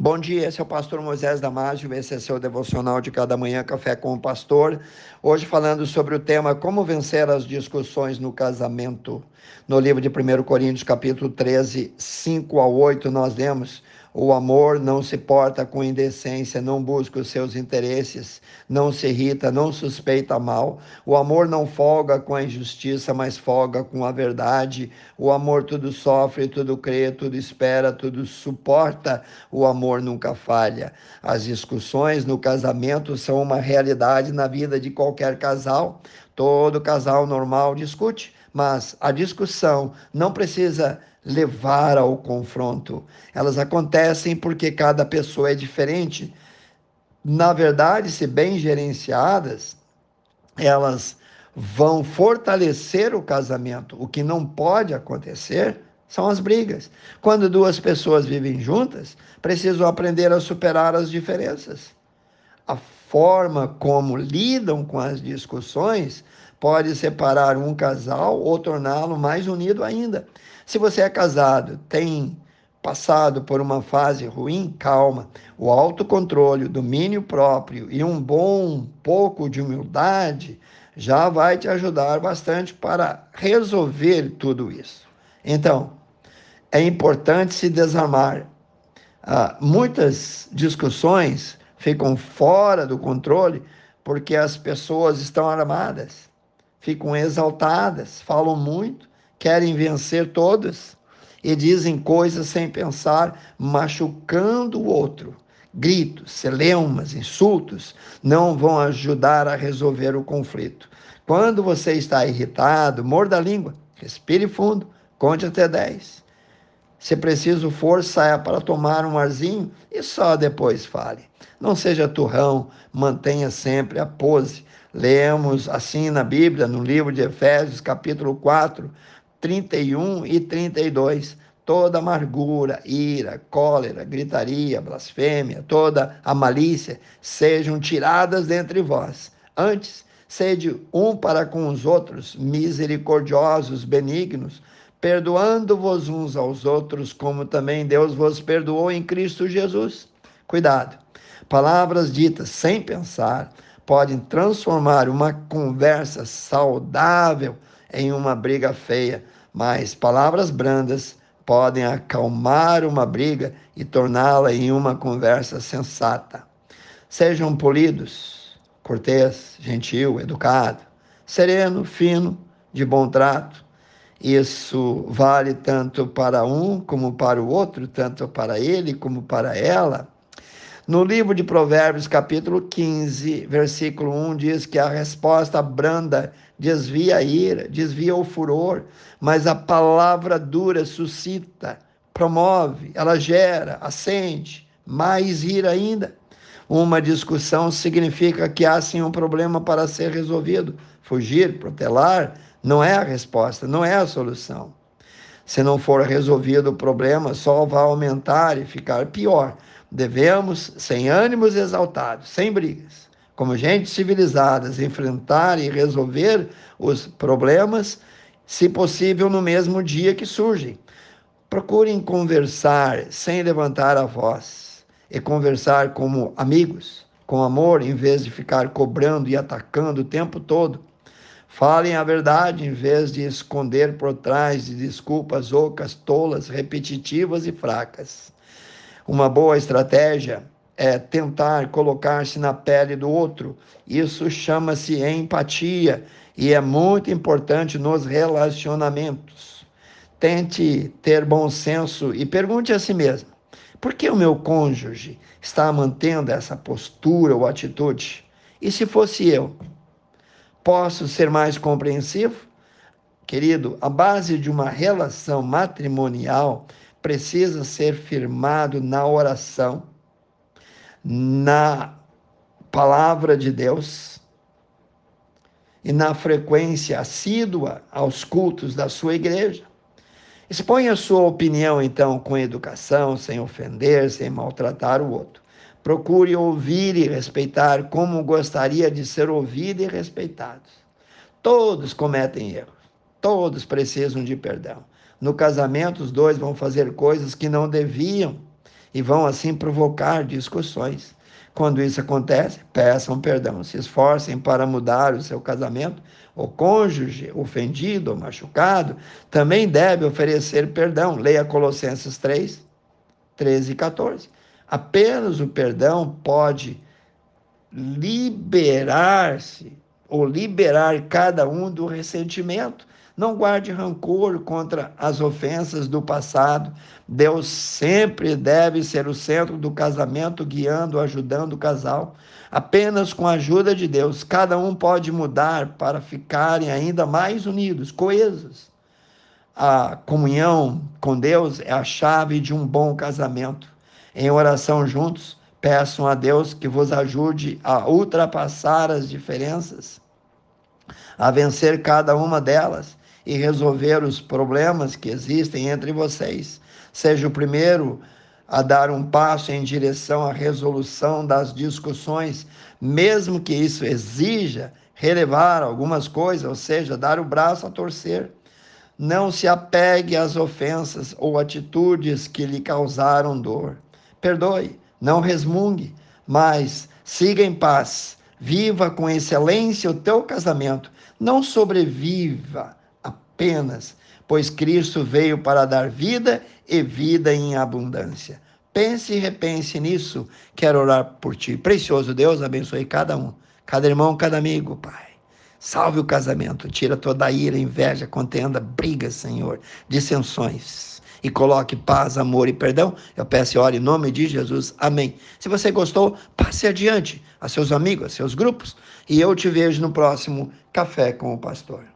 Bom dia, esse é o pastor Moisés Damásio, esse é seu devocional de cada manhã, Café com o Pastor. Hoje falando sobre o tema Como vencer as discussões no casamento. No livro de 1 Coríntios, capítulo 13, 5 a 8, nós lemos o amor não se porta com indecência, não busca os seus interesses, não se irrita, não suspeita mal. O amor não folga com a injustiça, mas folga com a verdade. O amor tudo sofre, tudo crê, tudo espera, tudo suporta. O amor nunca falha. As discussões no casamento são uma realidade na vida de qualquer casal. Todo casal normal discute, mas a discussão não precisa levar ao confronto. Elas acontecem porque cada pessoa é diferente. Na verdade, se bem gerenciadas, elas vão fortalecer o casamento. O que não pode acontecer são as brigas. Quando duas pessoas vivem juntas, precisam aprender a superar as diferenças. A forma como lidam com as discussões pode separar um casal ou torná-lo mais unido ainda. Se você é casado, tem passado por uma fase ruim, calma. O autocontrole, o domínio próprio e um bom pouco de humildade já vai te ajudar bastante para resolver tudo isso. Então, é importante se desarmar. Ah, muitas discussões ficam fora do controle porque as pessoas estão armadas ficam exaltadas, falam muito, querem vencer todas e dizem coisas sem pensar, machucando o outro. Gritos, celeumas, insultos não vão ajudar a resolver o conflito. Quando você está irritado, morda a língua, respire fundo, conte até 10. Se preciso for, saia para tomar um arzinho e só depois fale. Não seja turrão, mantenha sempre a pose Lemos assim na Bíblia, no livro de Efésios, capítulo 4, 31 e 32. Toda amargura, ira, cólera, gritaria, blasfêmia, toda a malícia sejam tiradas dentre vós. Antes, sede um para com os outros, misericordiosos, benignos, perdoando-vos uns aos outros, como também Deus vos perdoou em Cristo Jesus. Cuidado. Palavras ditas sem pensar podem transformar uma conversa saudável em uma briga feia, mas palavras brandas podem acalmar uma briga e torná-la em uma conversa sensata. Sejam polidos, cortês, gentil, educado, sereno, fino, de bom trato. Isso vale tanto para um como para o outro, tanto para ele como para ela. No livro de Provérbios, capítulo 15, versículo 1, diz que a resposta branda desvia a ira, desvia o furor, mas a palavra dura suscita, promove, ela gera, acende, mais ira ainda. Uma discussão significa que há sim um problema para ser resolvido. Fugir, protelar, não é a resposta, não é a solução. Se não for resolvido o problema, só vai aumentar e ficar pior Devemos, sem ânimos exaltados, sem brigas, como gente civilizadas, enfrentar e resolver os problemas, se possível, no mesmo dia que surgem. Procurem conversar sem levantar a voz e conversar como amigos, com amor, em vez de ficar cobrando e atacando o tempo todo. Falem a verdade em vez de esconder por trás de desculpas ocas, tolas, repetitivas e fracas. Uma boa estratégia é tentar colocar-se na pele do outro. Isso chama-se empatia e é muito importante nos relacionamentos. Tente ter bom senso e pergunte a si mesmo: por que o meu cônjuge está mantendo essa postura ou atitude? E se fosse eu? Posso ser mais compreensivo? Querido, a base de uma relação matrimonial precisa ser firmado na oração, na palavra de Deus e na frequência assídua aos cultos da sua igreja. Exponha sua opinião, então, com educação, sem ofender, sem maltratar o outro. Procure ouvir e respeitar como gostaria de ser ouvido e respeitado. Todos cometem erros, todos precisam de perdão. No casamento, os dois vão fazer coisas que não deviam e vão assim provocar discussões. Quando isso acontece, peçam perdão, se esforcem para mudar o seu casamento. O cônjuge ofendido ou machucado também deve oferecer perdão. Leia Colossenses 3, 13 e 14. Apenas o perdão pode liberar-se ou liberar cada um do ressentimento. Não guarde rancor contra as ofensas do passado. Deus sempre deve ser o centro do casamento, guiando, ajudando o casal. Apenas com a ajuda de Deus, cada um pode mudar para ficarem ainda mais unidos, coesos. A comunhão com Deus é a chave de um bom casamento. Em oração juntos, peçam a Deus que vos ajude a ultrapassar as diferenças, a vencer cada uma delas e resolver os problemas que existem entre vocês. Seja o primeiro a dar um passo em direção à resolução das discussões, mesmo que isso exija relevar algumas coisas, ou seja, dar o braço a torcer. Não se apegue às ofensas ou atitudes que lhe causaram dor. Perdoe, não resmungue, mas siga em paz. Viva com excelência o teu casamento. Não sobreviva apenas, pois Cristo veio para dar vida e vida em abundância. Pense e repense nisso. Quero orar por ti. Precioso Deus, abençoe cada um, cada irmão, cada amigo, Pai. Salve o casamento, tira toda a ira, inveja, contenda, briga, Senhor, dissensões. E coloque paz, amor e perdão. Eu peço e oro em nome de Jesus. Amém. Se você gostou, passe adiante a seus amigos, a seus grupos. E eu te vejo no próximo Café com o Pastor.